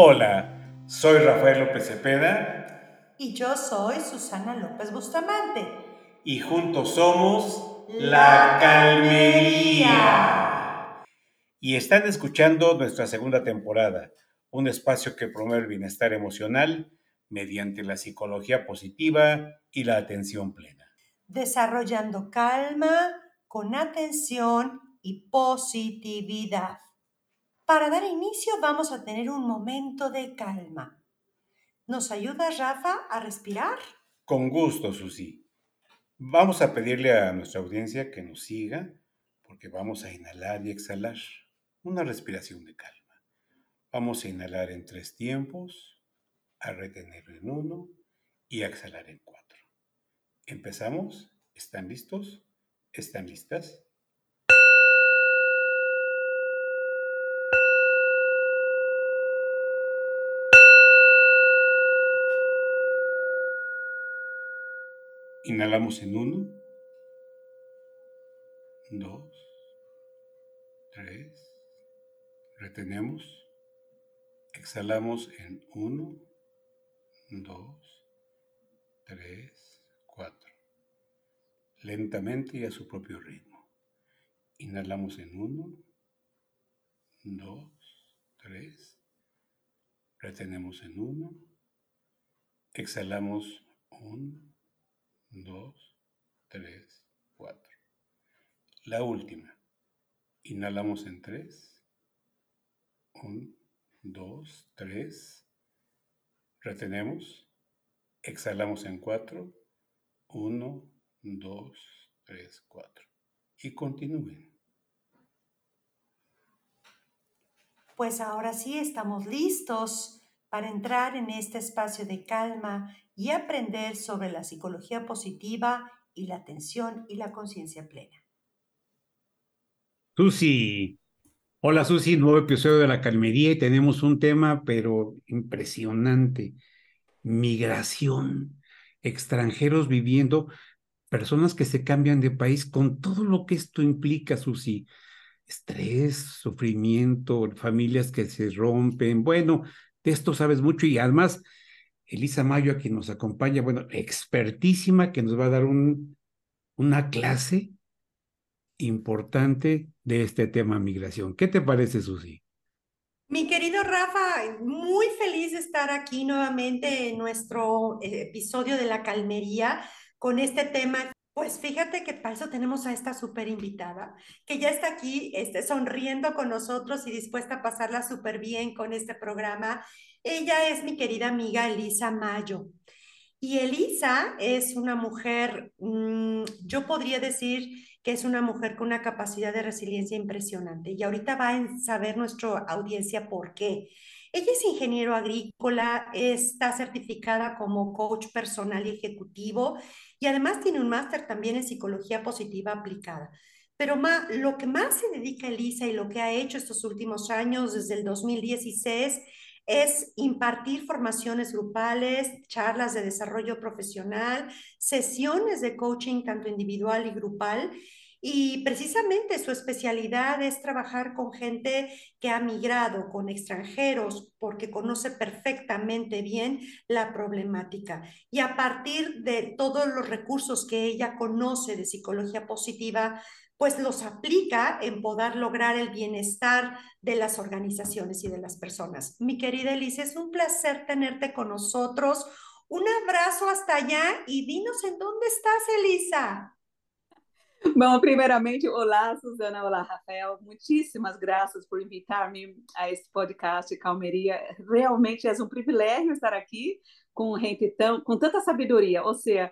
Hola, soy Rafael López Cepeda. Y yo soy Susana López Bustamante. Y juntos somos La Calmería. Y están escuchando nuestra segunda temporada, un espacio que promueve el bienestar emocional mediante la psicología positiva y la atención plena. Desarrollando calma con atención y positividad. Para dar inicio vamos a tener un momento de calma. ¿Nos ayuda Rafa a respirar? Con gusto, Susi. Vamos a pedirle a nuestra audiencia que nos siga porque vamos a inhalar y exhalar. Una respiración de calma. Vamos a inhalar en tres tiempos, a retener en uno y a exhalar en cuatro. ¿Empezamos? ¿Están listos? ¿Están listas? Inhalamos en uno, dos, tres, retenemos, exhalamos en uno, dos, tres, cuatro, lentamente y a su propio ritmo. Inhalamos en uno, dos, tres, retenemos en uno, exhalamos uno, dos, tres, cuatro. La última. Inhalamos en tres. Un, dos, tres. Retenemos. Exhalamos en cuatro. Uno, dos, tres, cuatro. Y continúen. Pues ahora sí estamos listos para entrar en este espacio de calma y aprender sobre la psicología positiva y la atención y la conciencia plena. Susi, hola Susi, nuevo episodio de La Calmería y tenemos un tema pero impresionante, migración, extranjeros viviendo, personas que se cambian de país con todo lo que esto implica, Susi estrés, sufrimiento, familias que se rompen. Bueno, de esto sabes mucho y además Elisa Mayo, a quien nos acompaña, bueno, expertísima, que nos va a dar un, una clase importante de este tema migración. ¿Qué te parece, Susi? Mi querido Rafa, muy feliz de estar aquí nuevamente en nuestro eh, episodio de la calmería con este tema pues fíjate que para eso tenemos a esta súper invitada, que ya está aquí este, sonriendo con nosotros y dispuesta a pasarla súper bien con este programa. Ella es mi querida amiga Elisa Mayo. Y Elisa es una mujer, mm, yo podría decir que es una mujer con una capacidad de resiliencia impresionante. Y ahorita va a saber nuestra audiencia por qué. Ella es ingeniero agrícola, está certificada como coach personal y ejecutivo y además tiene un máster también en psicología positiva aplicada. Pero lo que más se dedica Elisa y lo que ha hecho estos últimos años, desde el 2016, es impartir formaciones grupales, charlas de desarrollo profesional, sesiones de coaching tanto individual y grupal y precisamente su especialidad es trabajar con gente que ha migrado, con extranjeros, porque conoce perfectamente bien la problemática. Y a partir de todos los recursos que ella conoce de psicología positiva, pues los aplica en poder lograr el bienestar de las organizaciones y de las personas. Mi querida Elisa, es un placer tenerte con nosotros. Un abrazo hasta allá y dinos en dónde estás, Elisa. Bom, primeiramente, olá, Suzana, olá, Rafael. Muitíssimas graças por invitar-me a este podcast Calmeria. Realmente é um privilégio estar aqui com gente tão, com tanta sabedoria. Ou seja,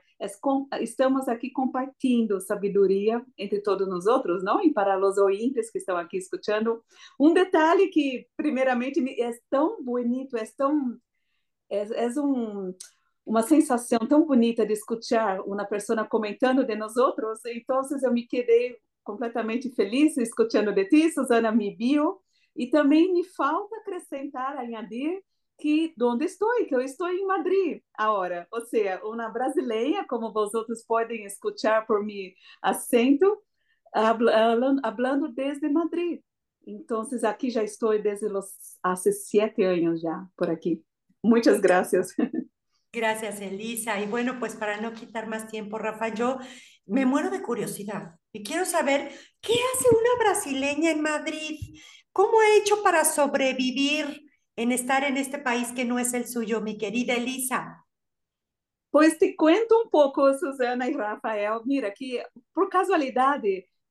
estamos aqui compartilhando sabedoria entre todos nós outros, não? E para os ouvintes que estão aqui escutando, um detalhe que, primeiramente, é tão bonito, é tão é, é um uma sensação tão bonita de escutar uma pessoa comentando de nós outros. Então, eu me quedei completamente feliz escutando de ti, Susana viu. E também me falta acrescentar, añadir, que onde estou, que eu estou em Madrid agora. Ou seja, uma brasileira, como vocês podem escutar por meu acento, hablando desde Madrid. Entonces, aquí ya estoy desde los hace siete años ya por aquí. Muchas gracias. Gracias, Elisa. Y bueno, pues para no quitar más tiempo, Rafa, yo me muero de curiosidad y quiero saber qué hace una brasileña en Madrid. ¿Cómo ha hecho para sobrevivir en estar en este país que no es el suyo, mi querida Elisa? Pues te cuento un poco, Susana y Rafael. Mira, que por casualidad,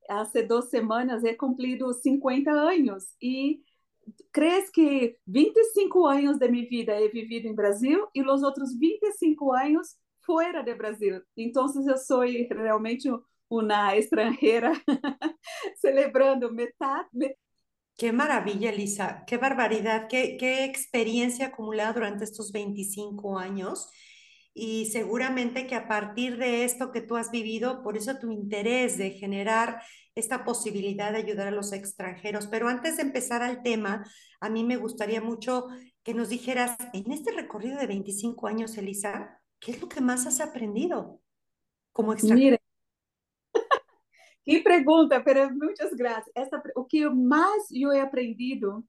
hace dos semanas he cumplido 50 años y crees que 25 años de mi vida he vivido en Brasil y los otros 25 años fuera de Brasil. Entonces yo soy realmente una extranjera celebrando metade. Qué maravilla, Elisa, qué barbaridad, qué, qué experiencia acumulada durante estos 25 años y seguramente que a partir de esto que tú has vivido, por eso tu interés de generar esta posibilidad de ayudar a los extranjeros. Pero antes de empezar al tema, a mí me gustaría mucho que nos dijeras, en este recorrido de 25 años, Elisa, ¿qué es lo que más has aprendido como extranjero? Mira, pregunta, pero muchas gracias. Esta, o que mais eu he aprendido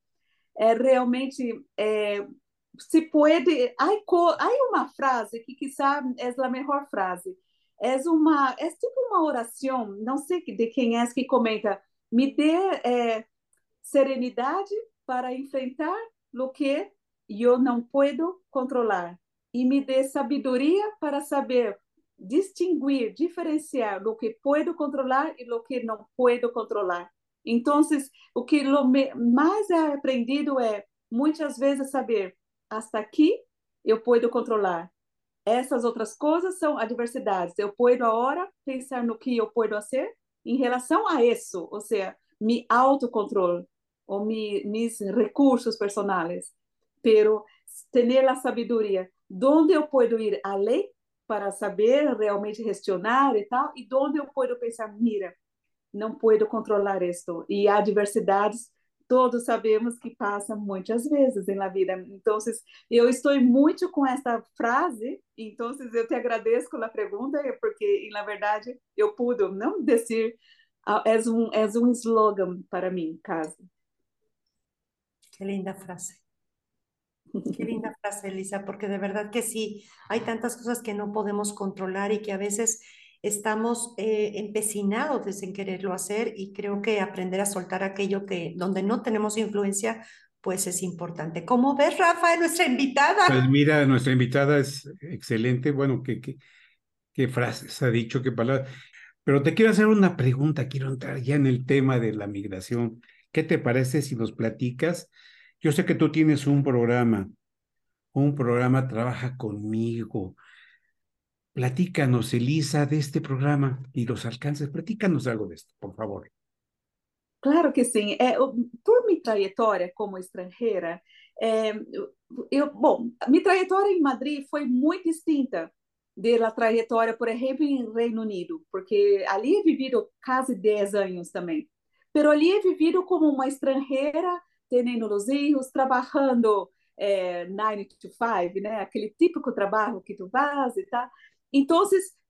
é realmente é, se pode. Há uma frase que, quizá, é a melhor frase. É uma, é tipo uma oração, não sei de quem é que comenta. Me dê é, serenidade para enfrentar o que eu não posso controlar e me dê sabedoria para saber distinguir, diferenciar o que posso controlar e o que não posso controlar. Então, o que mais é aprendido é muitas vezes saber hasta aqui eu posso controlar. Essas outras coisas são adversidades. Eu posso agora pensar no que eu posso fazer em relação a isso, ou seja, me autocontrole ou me, mis recursos personais. Pero ter a sabedoria, onde eu posso ir além para saber realmente gestionar e tal, e onde eu posso pensar, mira, não posso controlar isto. E adversidades todos sabemos que passa muitas vezes na vida. Então, eu estou muito com essa frase, então eu te agradeço pela pergunta, porque, na verdade, eu pude não dizer, é um, é um slogan para mim, caso. Que linda frase. Qué linda frase, Elisa, porque de verdad que sí, hay tantas cosas que no podemos controlar y que a veces estamos eh, empecinados en quererlo hacer y creo que aprender a soltar aquello que donde no tenemos influencia, pues es importante. ¿Cómo ves, Rafa, nuestra invitada? Pues mira, nuestra invitada es excelente. Bueno, qué, qué, qué frases ha dicho, qué palabras. Pero te quiero hacer una pregunta, quiero entrar ya en el tema de la migración. ¿Qué te parece si nos platicas? Yo sé que tú tienes un programa, un programa Trabaja conmigo, Platícanos, Elisa, de este programa y los alcances. Platícanos algo de esto, por favor. Claro que sim. É, por minha trajetória como estrangeira, é, eu, bom, minha trajetória em Madrid foi muito distinta da trajetória, por exemplo, em Reino Unido, porque ali he vivido quase 10 anos também. Pero ali he vivido como uma estrangeira, tendo os filhos, trabalhando é, 9 to 5, né? Aquele típico trabalho que tu faz e tal. Então,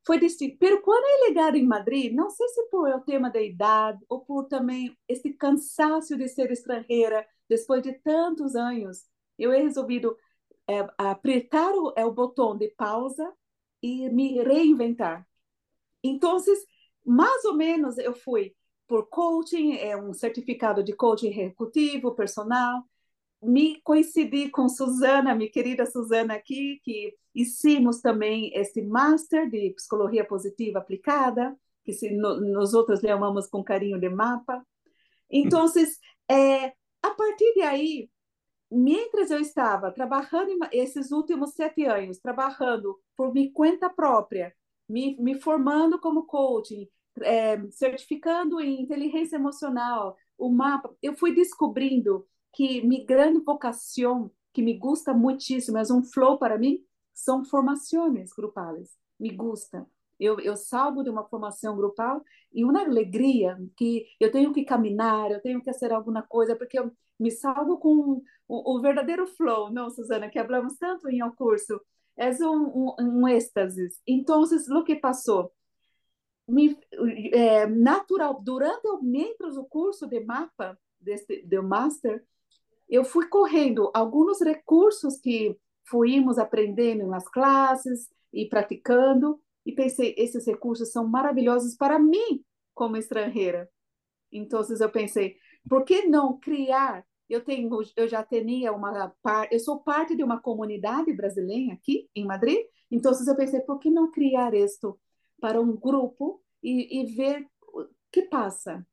foi distinto. Pero quando é ligado em Madrid, não sei se por o tema da idade ou por também esse cansaço de ser estrangeira depois de tantos anos, eu he resolvido é, apertar o, é, o botão de pausa e me reinventar. Então, mais ou menos eu fui por coaching, é um certificado de coaching executivo, personal, me coincidi com Suzana, minha querida Suzana aqui, que hicimos também esse Master de Psicologia Positiva Aplicada, que se, no, nós outros chamamos com carinho de mapa. Então, é, a partir de aí, mientras eu estava trabalhando esses últimos sete anos, trabalhando por minha conta própria, me, me formando como coaching, é, certificando em inteligência emocional, o mapa, eu fui descobrindo que minha grande vocação, que me gusta muitíssimo, é um flow para mim, são formações grupais. Me gusta. Eu, eu salgo de uma formação grupal e uma alegria que eu tenho que caminhar, eu tenho que fazer alguma coisa, porque eu me salgo com o, o verdadeiro flow, não, Susana, que falamos tanto em ao curso. É um, um, um êxtase. Então, o que passou? Me, é, natural, durante o, o curso de mapa, deste, do Master, eu fui correndo alguns recursos que fomos aprendendo nas classes e praticando, e pensei, esses recursos são maravilhosos para mim como estrangeira. Então, eu pensei, por que não criar? Eu tenho, eu já tinha uma eu sou parte de uma comunidade brasileira aqui em Madrid. Então, eu pensei, por que não criar isto para um grupo e, e ver o que passa?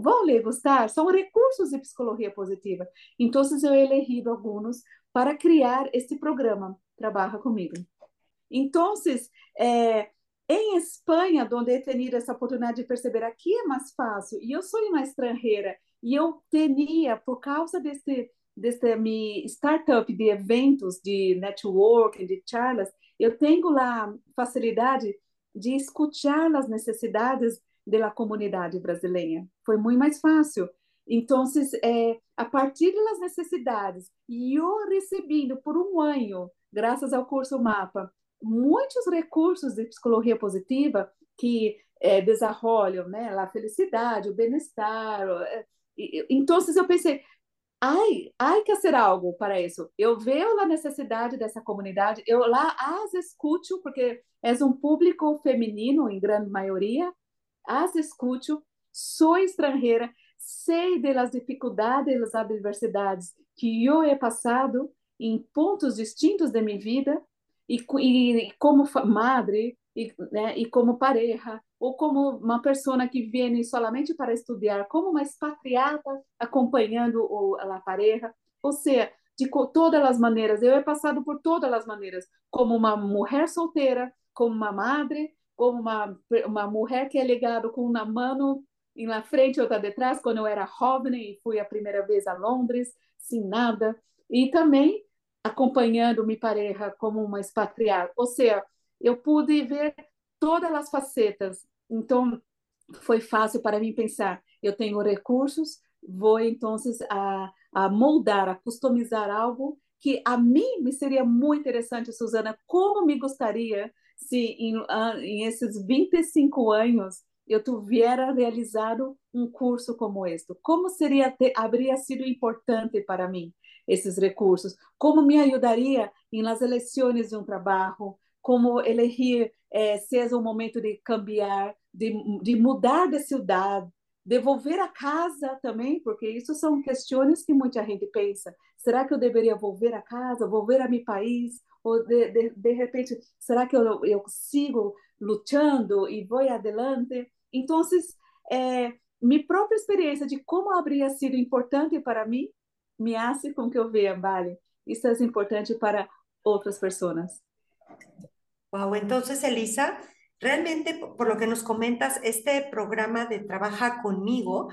Vão lhe gostar? São recursos de psicologia positiva. Então, eu he alguns para criar este programa. Trabalha comigo. Então, é, em Espanha, onde eu tenho essa oportunidade de perceber aqui é mais fácil, e eu sou uma estrangeira, e eu tinha, por causa desse, desse minha startup de eventos, de networking, de charlas, eu tenho lá facilidade de escutar as necessidades da comunidade brasileira. Foi muito mais fácil. Então, é, a partir das necessidades, e eu recebendo por um ano, graças ao curso MAPA, muitos recursos de psicologia positiva que é, desenvolvem né, a felicidade, o bem-estar. É, então, eu pensei, ai, ai que fazer algo para isso. Eu vejo a necessidade dessa comunidade, eu lá as escuto, porque é um público feminino, em grande maioria, as escuto, sou estrangeira, sei das dificuldades e das adversidades que eu he passado em pontos distintos de minha vida, e, e como madre, e, né, e como pareja, ou como uma pessoa que vem somente para estudar, como uma expatriada acompanhando o, a pareja, ou seja, de todas as maneiras, eu he passado por todas as maneiras, como uma mulher solteira, como uma madre, como uma, uma mulher que é ligada com uma mão na frente outra detrás, quando eu era jovem e fui a primeira vez a Londres, sem nada, e também acompanhando minha pareja como uma expatriada, ou seja, eu pude ver todas as facetas. Então, foi fácil para mim pensar, eu tenho recursos, vou então a, a moldar, a customizar algo que a mim me seria muito interessante, Suzana, como me gostaria se em, em esses 25 anos eu tivesse realizado um curso como este. Como seria ter, haveria sido importante para mim esses recursos? Como me ajudaria em las eleições de um trabalho? como elegir é, se é o momento de cambiar, de, de mudar de cidade, devolver a casa também, porque isso são questões que muita gente pensa. Será que eu deveria volver a casa, volver a meu país? Ou, de, de, de repente, será que eu, eu sigo lutando e vou adelante? Então, é, minha própria experiência de como haveria sido importante para mim me hace com que eu veja, vale, isso é importante para outras pessoas. Wow, entonces Elisa, realmente por lo que nos comentas, este programa de Trabaja conmigo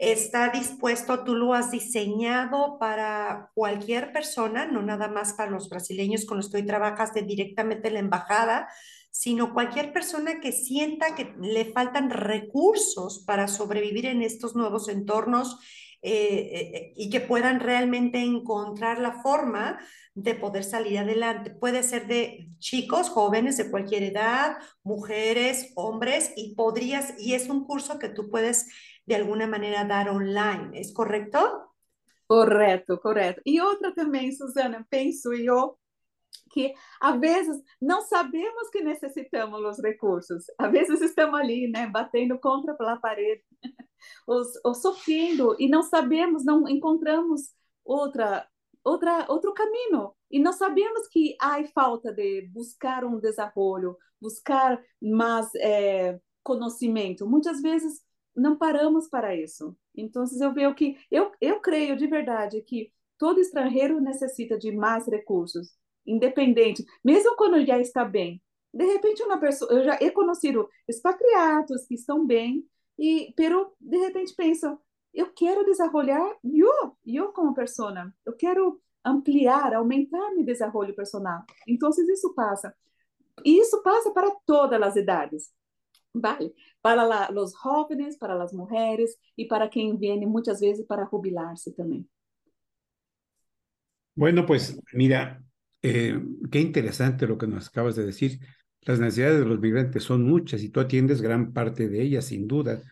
está dispuesto, tú lo has diseñado para cualquier persona, no nada más para los brasileños con los que hoy trabajas directamente en la embajada, sino cualquier persona que sienta que le faltan recursos para sobrevivir en estos nuevos entornos eh, eh, y que puedan realmente encontrar la forma de poder salir adelante. Puede ser de chicos, jóvenes de cualquier edad, mujeres, hombres, y podrías, y es un curso que tú puedes de alguna manera dar online, ¿es correcto? Correto, correto. E outra também, Suzana, penso eu que às vezes não sabemos que necessitamos os recursos. Às vezes estamos ali, né, batendo contra a parede ou, sofrendo e não sabemos, não encontramos outra outra outro caminho e não sabemos que há falta de buscar um desenvolvimento, buscar mais é, conhecimento. Muitas vezes não paramos para isso. Então eu vejo que eu eu creio de verdade que todo estrangeiro necessita de mais recursos, independente, mesmo quando já está bem. De repente uma pessoa, eu já he conhecido expatriados que estão bem e pero de repente pensam, eu quero desenvolver eu, eu como pessoa, eu quero ampliar, aumentar meu desenvolvimento personal. Então, isso passa. E isso passa para todas as idades. Vale, para la, os jovens, para as mulheres e para quem vem muitas vezes para jubilar-se também. Bueno, pues mira, eh, qué interesante lo que nos acabas de decir. Las necesidades de los migrantes son muchas y tú atiendes gran parte de ellas, sin duda.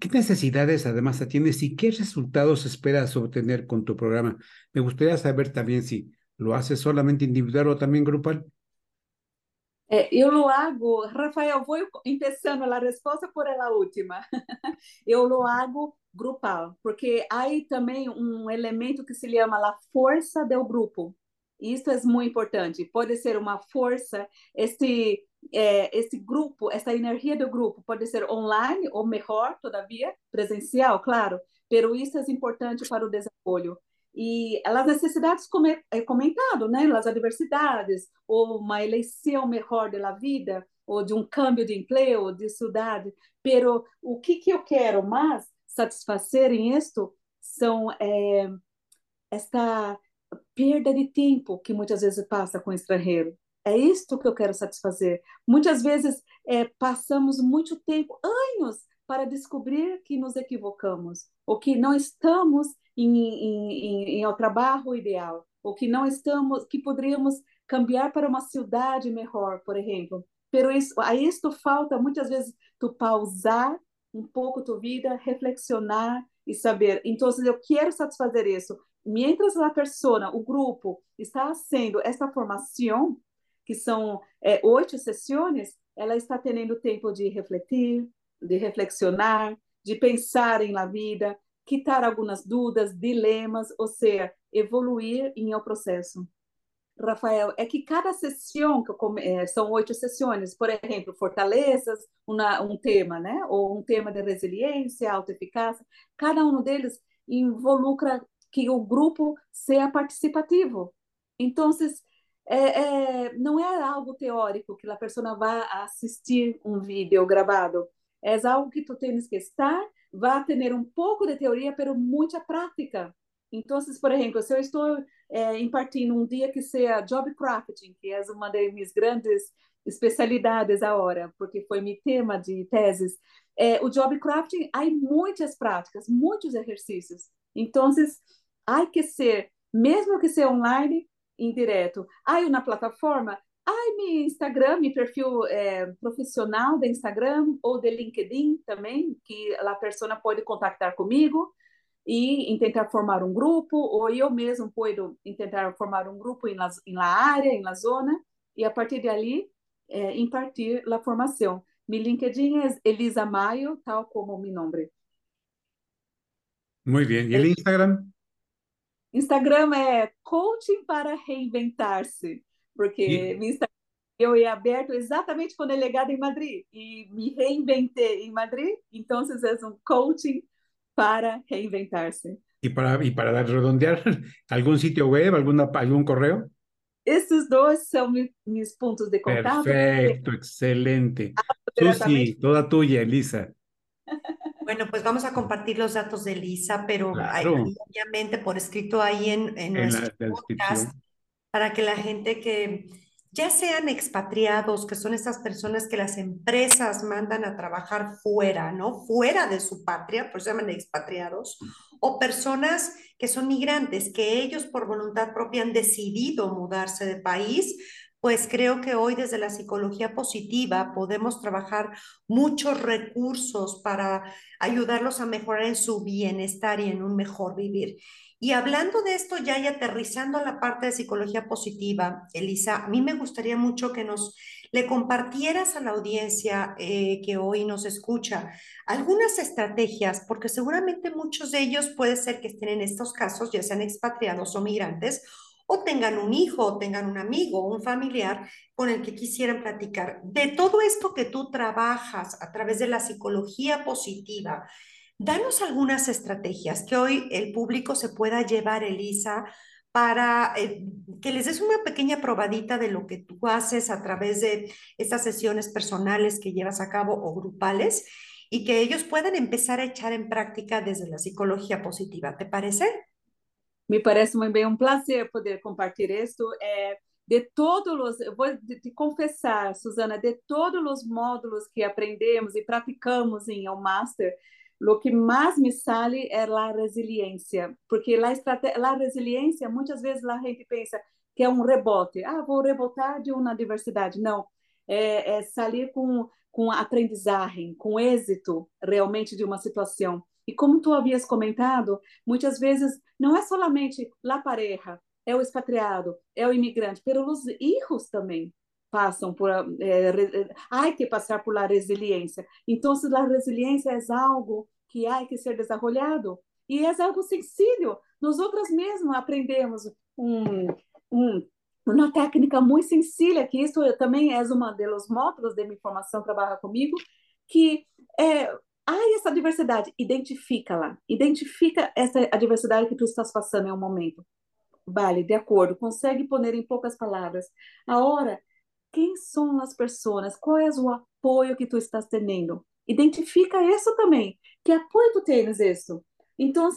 ¿Qué necesidades además tienes y qué resultados esperas obtener con tu programa? Me gustaría saber también si lo haces solamente individual o también grupal. É, eu lo hago, Rafael, vou empezando a resposta por ela última. eu lo hago grupal, porque há também um elemento que se chama a força do grupo. Isso é muito importante. Pode ser uma força, este, é, este grupo, essa energia do grupo pode ser online ou melhor, todavia, presencial, claro, pero isso é importante para o desenvolvimento e as necessidades é comentado, né, as adversidades, ou uma eleição melhor da vida, ou de um câmbio de emprego, de cidade, pero o que, que eu quero mais satisfazer em isto são é, esta perda de tempo que muitas vezes passa com o estrangeiro. É isto que eu quero satisfazer. Muitas vezes é, passamos muito tempo, anos, para descobrir que nos equivocamos, ou que não estamos em, em, em, trabalho ideal, ou que não estamos, que poderíamos cambiar para uma cidade melhor, por exemplo. Pero isso, a isto falta muitas vezes tu pausar um pouco tua vida, reflexionar e saber. Então, eu quero satisfazer isso. Mientras a pessoa, o grupo, está fazendo essa formação, que são é, oito sessões, ela está tendo tempo de refletir, de reflexionar, de pensar em la vida, quitar algumas dúvidas, dilemas, ou seja, evoluir em o processo. Rafael, é que cada sessão, que é, são oito sessões, por exemplo, fortalezas, uma, um tema, né? Ou um tema de resiliência, autoeficácia, cada um deles involucra que o grupo seja participativo. Então, é, é, não é algo teórico que a pessoa vá assistir um vídeo gravado, é algo que tu tens que estar vai ter um pouco de teoria, pero muita prática. Então, por exemplo, se eu estou é, impartindo um dia que seja job crafting, que é uma das minhas grandes especialidades agora, porque foi meu tema de teses, é, o job crafting, há muitas práticas, muitos exercícios. Então, há que ser, mesmo que seja online, indireto. Há uma plataforma, Ai, meu Instagram, meu perfil é, profissional de Instagram ou de LinkedIn também, que a pessoa pode contactar comigo e tentar formar um grupo, ou eu mesmo posso tentar formar um grupo em la, em la área, em la zona, e a partir de ali é, impartir a formação. Meu LinkedIn é Elisa Maio, tal como meu nome. Muito bem. E o Instagram? Instagram é Coaching para Reinventar-se porque e... Instagram eu ia aberto exatamente quando é legado em Madrid e me reinventei em Madrid, então é um coaching para reinventar-se. E para, e para redondear, algum sítio web, alguma, algum correio? Esses dois são meus pontos de contato. Perfecto, excelente. Susi, toda tuya, Elisa. Bueno, pues vamos a compartir los datos de Elisa, pero claro. hay, obviamente por escrito ahí en, en, en nuestro la, podcast para que la gente que ya sean expatriados, que son estas personas que las empresas mandan a trabajar fuera, ¿no? Fuera de su patria, por eso llaman expatriados, o personas que son migrantes, que ellos por voluntad propia han decidido mudarse de país, pues creo que hoy desde la psicología positiva podemos trabajar muchos recursos para ayudarlos a mejorar en su bienestar y en un mejor vivir. Y hablando de esto ya y aterrizando a la parte de psicología positiva, Elisa, a mí me gustaría mucho que nos le compartieras a la audiencia eh, que hoy nos escucha algunas estrategias, porque seguramente muchos de ellos puede ser que estén en estos casos, ya sean expatriados o migrantes, o tengan un hijo, o tengan un amigo, un familiar con el que quisieran platicar. De todo esto que tú trabajas a través de la psicología positiva, Danos algunas estrategias que hoy el público se pueda llevar, Elisa, para eh, que les des una pequeña probadita de lo que tú haces a través de estas sesiones personales que llevas a cabo o grupales y que ellos puedan empezar a echar en práctica desde la psicología positiva. ¿Te parece? Me parece muy bien, un placer poder compartir esto. Eh, de todos los, vou te confessar, Susana, de todos los módulos que aprendemos e praticamos em El Master, o que mais me sale é a resiliência, porque a, a resiliência, muitas vezes a gente pensa que é um rebote. Ah, vou rebotar de uma adversidade. Não, é, é sair com, com aprendizagem, com êxito realmente de uma situação. E como tu havias comentado, muitas vezes não é solamente la pareja, é o expatriado, é o imigrante, pero os hijos também passam por eh, há que passar por la resiliência. Então, a resiliência é algo que há que ser desenvolvido e é algo sencillo. Nós outras mesmo aprendemos um, um, uma técnica muito sencilla, que isso também é uma dos módulos de minha formação, trabalha comigo, que é, há essa diversidade, identifica-la, identifica essa a diversidade que tu estás passando em um momento. Vale, de acordo, consegue pôr em poucas palavras. Agora, quem são as pessoas? Qual é o apoio que tu estás tendo? Identifica isso também. Que apoio tu tens isso? Então,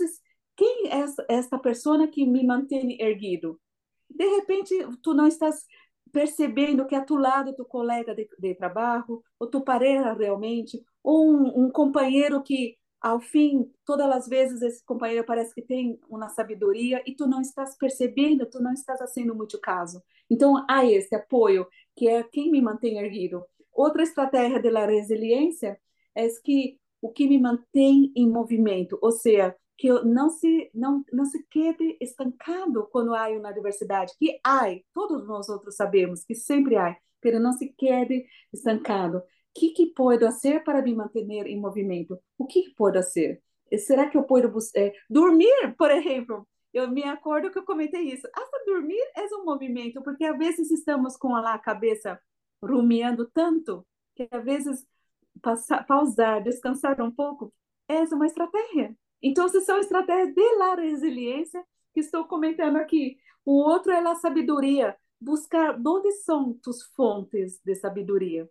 quem é esta pessoa que me mantém erguido? De repente, tu não estás percebendo que a tu lado tu colega de, de trabalho, ou tu pareja realmente, ou um, um companheiro que ao fim, todas as vezes esse companheiro parece que tem uma sabedoria e tu não estás percebendo, tu não estás fazendo muito caso. Então, há esse apoio, que é quem me mantém erguido. Outra estratégia da resiliência é que o que me mantém em movimento, ou seja, que não se não não se quede estancado quando há uma diversidade, que há, todos nós outros sabemos que sempre há, mas não se quede estancado que, que posso fazer para me manter em movimento? O que, que posso fazer? Será que eu posso é, dormir, por exemplo? Eu me acordo que eu comentei isso. Até dormir é um movimento, porque às vezes estamos com a cabeça rumiando tanto que às vezes pausar, descansar um pouco é uma estratégia. Então, são estratégias de la resiliência que estou comentando aqui. O outro é a sabedoria, buscar onde são tus fontes de sabedoria.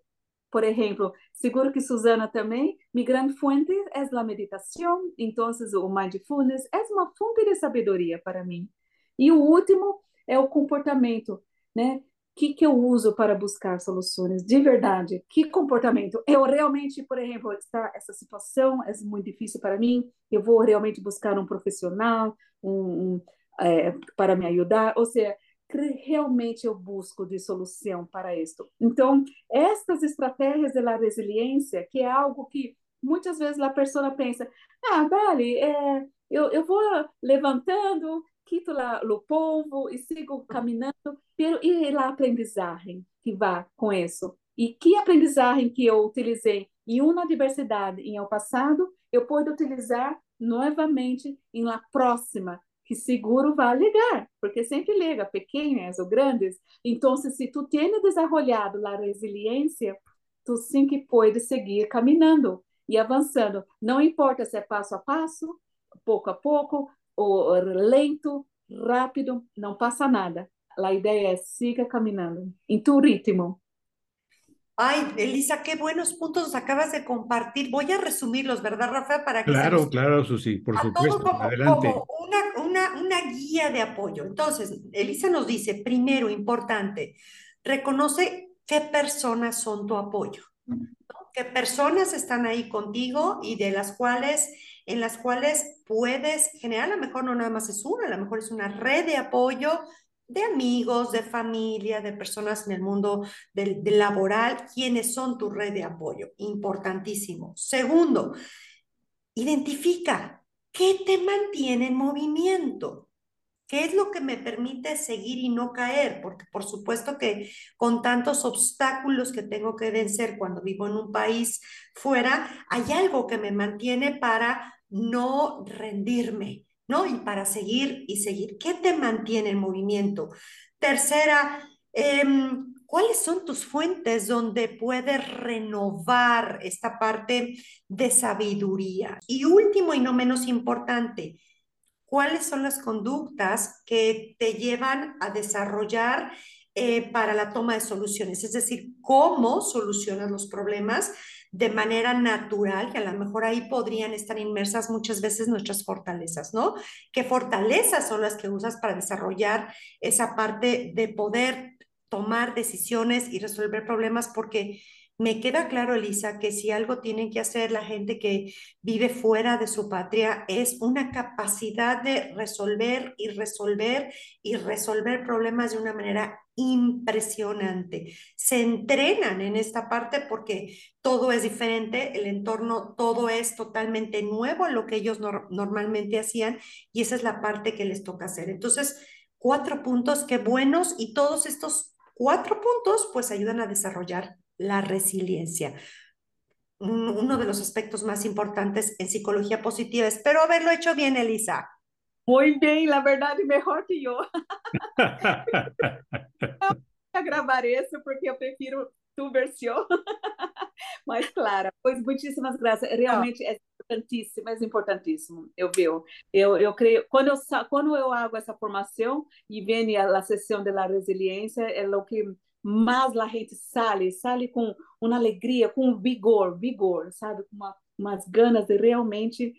Por exemplo, seguro que Susana também, mi grande fuente é a meditação, então o mindfulness é uma fonte de sabedoria para mim. E o último é o comportamento, né? O que, que eu uso para buscar soluções de verdade? Que comportamento? Eu realmente, por exemplo, está essa situação é muito difícil para mim, eu vou realmente buscar um profissional um, um é, para me ajudar, ou seja, realmente eu busco de solução para isso. Então, estas estratégias da resiliência, que é algo que muitas vezes a pessoa pensa, ah, vale, é, eu, eu vou levantando, quito lá o povo e sigo caminhando, pero, e a aprendizagem que vai com isso? E que aprendizagem que eu utilizei em uma diversidade em o passado, eu posso utilizar novamente em la próxima que seguro vai ligar, porque sempre liga, pequenas ou grandes. Então, se tu tens desenvolvido a resiliência, tu sim que pode seguir caminhando e avançando. Não importa se é passo a passo, pouco a pouco, ou lento, rápido, não passa nada. A ideia é siga caminhando em tu ritmo. Ay, Elisa, qué buenos puntos acabas de compartir. Voy a resumirlos, ¿verdad, Rafa? Para que claro, claro, Susi, por supuesto. Como, Adelante. Como una, una, guía de apoyo. Entonces, Elisa nos dice, primero, importante, reconoce qué personas son tu apoyo. ¿Qué personas están ahí contigo y de las cuales, en las cuales puedes generar, a lo mejor no nada más es una, a lo mejor es una red de apoyo de amigos, de familia, de personas en el mundo del, laboral, quienes son tu red de apoyo. Importantísimo. Segundo, identifica qué te mantiene en movimiento. ¿Qué es lo que me permite seguir y no caer? Porque por supuesto que con tantos obstáculos que tengo que vencer cuando vivo en un país fuera, hay algo que me mantiene para no rendirme, ¿no? Y para seguir y seguir. ¿Qué te mantiene en movimiento? Tercera, em, ¿cuáles son tus fuentes donde puedes renovar esta parte de sabiduría? Y último y no menos importante, ¿cuáles son las conductas que te llevan a desarrollar eh, para la toma de soluciones? Es decir, ¿cómo solucionas los problemas? de manera natural, que a lo mejor ahí podrían estar inmersas muchas veces nuestras fortalezas, ¿no? ¿Qué fortalezas son las que usas para desarrollar esa parte de poder tomar decisiones y resolver problemas? Porque Me queda claro, Elisa, que si algo tienen que hacer la gente que vive fuera de su patria es una capacidad de resolver y resolver y resolver problemas de una manera impresionante. Se entrenan en esta parte porque todo es diferente, el entorno, todo es totalmente nuevo a lo que ellos normalmente hacían y esa es la parte que les toca hacer. Entonces, cuatro puntos que buenos y todos estos cuatro puntos pues ayudan a desarrollar la resiliencia. Uno de los aspectos más importantes en psicología positiva. Espero haberlo hecho bien, Elisa. Muy bien, la verdad, mejor que yo. a gravar isso porque eu prefiro tu versão mais clara. Pois muitíssimas graças. Realmente é importantíssimo, é importantíssimo. Eu vejo. Eu, eu creio quando eu quando eu hago essa formação e vem a, a sessão da resiliência, é o que mas a gente sale, sale com uma alegria, com vigor, vigor, sabe? Com uma, umas ganas de realmente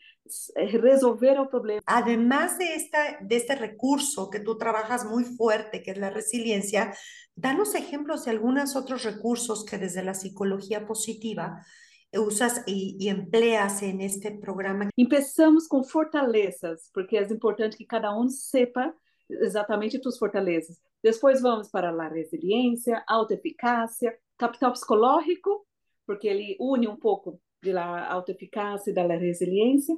resolver o problema. Además de, esta, recurso que tú trabajas muy fuerte, que es la resiliencia, danos ejemplos de algunos otros recursos que desde la psicología positiva usas e, e, empleas en este programa? Começamos com fortalezas, porque é importante que cada um sepa exatamente suas fortalezas. Depois vamos para a resiliência, autoeficácia, capital psicológico, porque ele une um pouco da autoeficácia e da resiliência.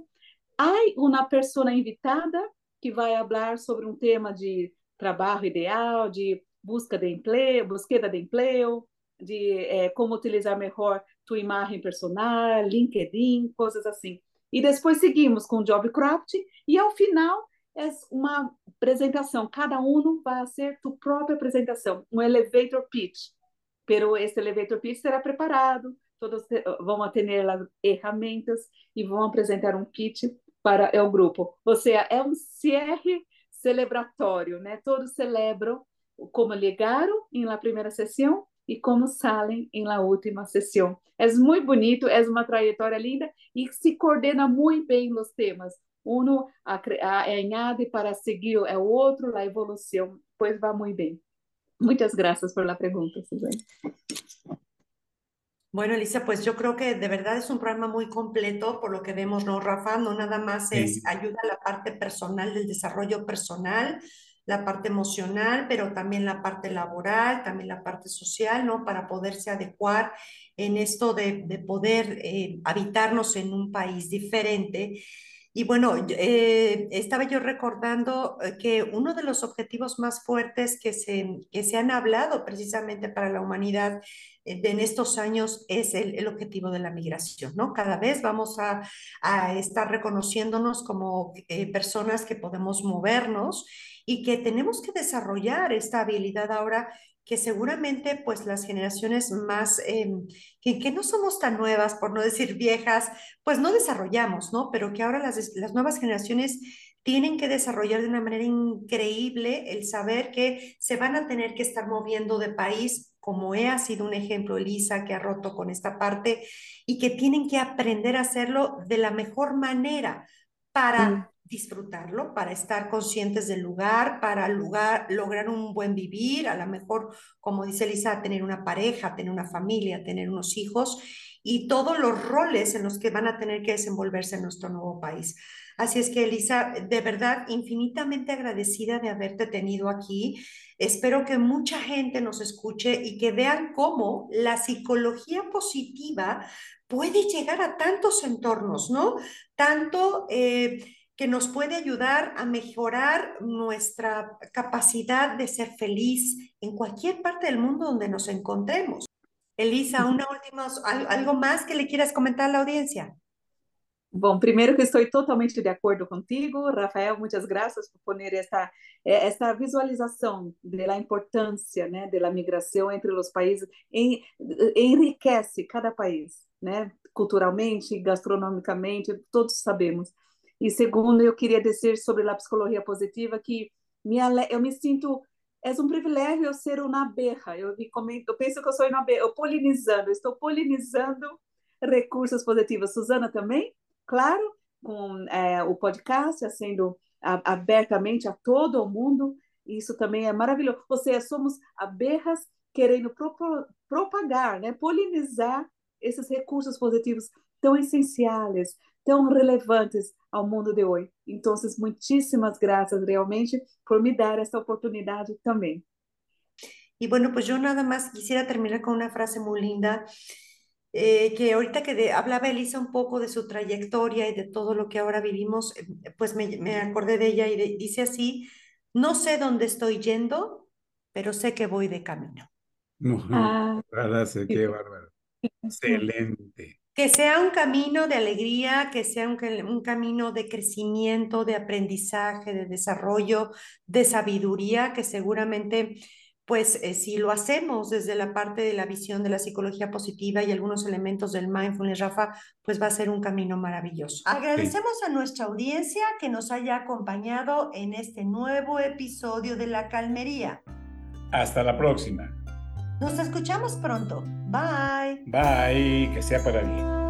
Há uma pessoa invitada que vai falar sobre um tema de trabalho ideal, de busca de emprego, búsqueda de emprego, de é, como utilizar melhor tua imagem personal, LinkedIn, coisas assim. E depois seguimos com o Job Craft e ao final é uma apresentação. Cada um vai ser tu própria apresentação, um elevator pitch. Pero esse elevator pitch será preparado, todos vão ter as ferramentas e vão apresentar um pitch para o grupo. Ou seja, é um cierre celebratório, né? Todos celebram como chegaram na primeira sessão e como saem na última sessão. É muito bonito, é uma trajetória linda e se coordena muito bem os temas uno añade para seguir o outro, a evolução, pois vai muito bem. Muchas gracias por la pregunta, Susana. Bueno, Elisa, pues yo creo que de verdad es un programa muy completo por lo que vemos, ¿no, Rafa? No nada más es ayuda a la parte personal del desarrollo personal, la parte emocional, pero también la parte laboral, también la parte social, ¿no? Para poderse adecuar en esto de, de poder eh, habitarnos en un país diferente y bueno, eh, estaba yo recordando eh, que uno de los objetivos más fuertes que se, que se han hablado precisamente para la humanidad eh, en estos años es el, el, objetivo de la migración, ¿no? Cada vez vamos a, a estar reconociéndonos como personas que podemos movernos y que tenemos que desarrollar esta habilidad ahora que seguramente pues las generaciones más, eh, que, no somos tan nuevas, por no decir viejas, pues no desarrollamos, ¿no? Pero que ahora las, las nuevas generaciones tienen que desarrollar de una manera increíble el saber que se van a tener que estar moviendo de país, como he sido un ejemplo Elisa, que ha roto con esta parte, y que tienen que aprender a hacerlo de la mejor manera para... Disfrutarlo, para estar conscientes del lugar, para lugar, lograr un buen vivir, a lo mejor, como dice Elisa, tener una pareja, tener una familia, tener unos hijos y todos los roles en los que van a tener que desenvolverse en nuestro nuevo país. Así es que, Elisa, de verdad, infinitamente agradecida de haberte tenido aquí. Espero que mucha gente nos escuche y que vean cómo la psicología positiva puede llegar a tantos entornos, ¿no? Tanto... Eh, que nos puede ayudar a mejorar nuestra capacidad de ser feliz en cualquier parte del mundo donde nos encontremos. Elisa, una última, algo más que le quieras comentar a la audiencia. Bom, primeiro que estou totalmente de acordo contigo, Rafael, muitas graças por poner esta, eh, esta visualização da importância né, da migração entre os países, enriquece cada país, né, culturalmente, gastronomicamente, todos sabemos. E segundo, eu queria dizer sobre a psicologia positiva que eu me sinto é um privilégio eu ser uma abeja. Eu, me comento, eu penso que eu sou uma abeja, eu polinizando, estou polinizando recursos positivos. Suzana também, claro, com é, o podcast, sendo abertamente a todo o mundo. Isso também é maravilhoso. Ou somos abejas querendo propagar, né, polinizar esses recursos positivos tão essenciais, tão relevantes ao mundo de hoje. Então, muitíssimas graças realmente por me dar esta oportunidade também. Y bueno, pues yo nada más quisiera terminar con una frase muy linda, eh, que ahorita que de, hablaba Elisa un poco de su trayectoria y de todo lo que ahora vivimos, eh, pues me, me acordé de ella y dice así, no sé dónde estoy yendo, pero sé que voy de camino. Ah, qué bárbaro. Excelente. Que sea un camino de alegría, que sea un, un, camino de crecimiento, de aprendizaje, de desarrollo, de sabiduría, que seguramente, pues eh, si lo hacemos desde la parte de la visión de la psicología positiva y algunos elementos del mindfulness, Rafa, pues va a ser un camino maravilloso. Agradecemos a nuestra audiencia que nos haya acompañado en este nuevo episodio de La Calmería. Hasta la próxima. Nos escuchamos pronto. Bye. Bye, que sea para bien.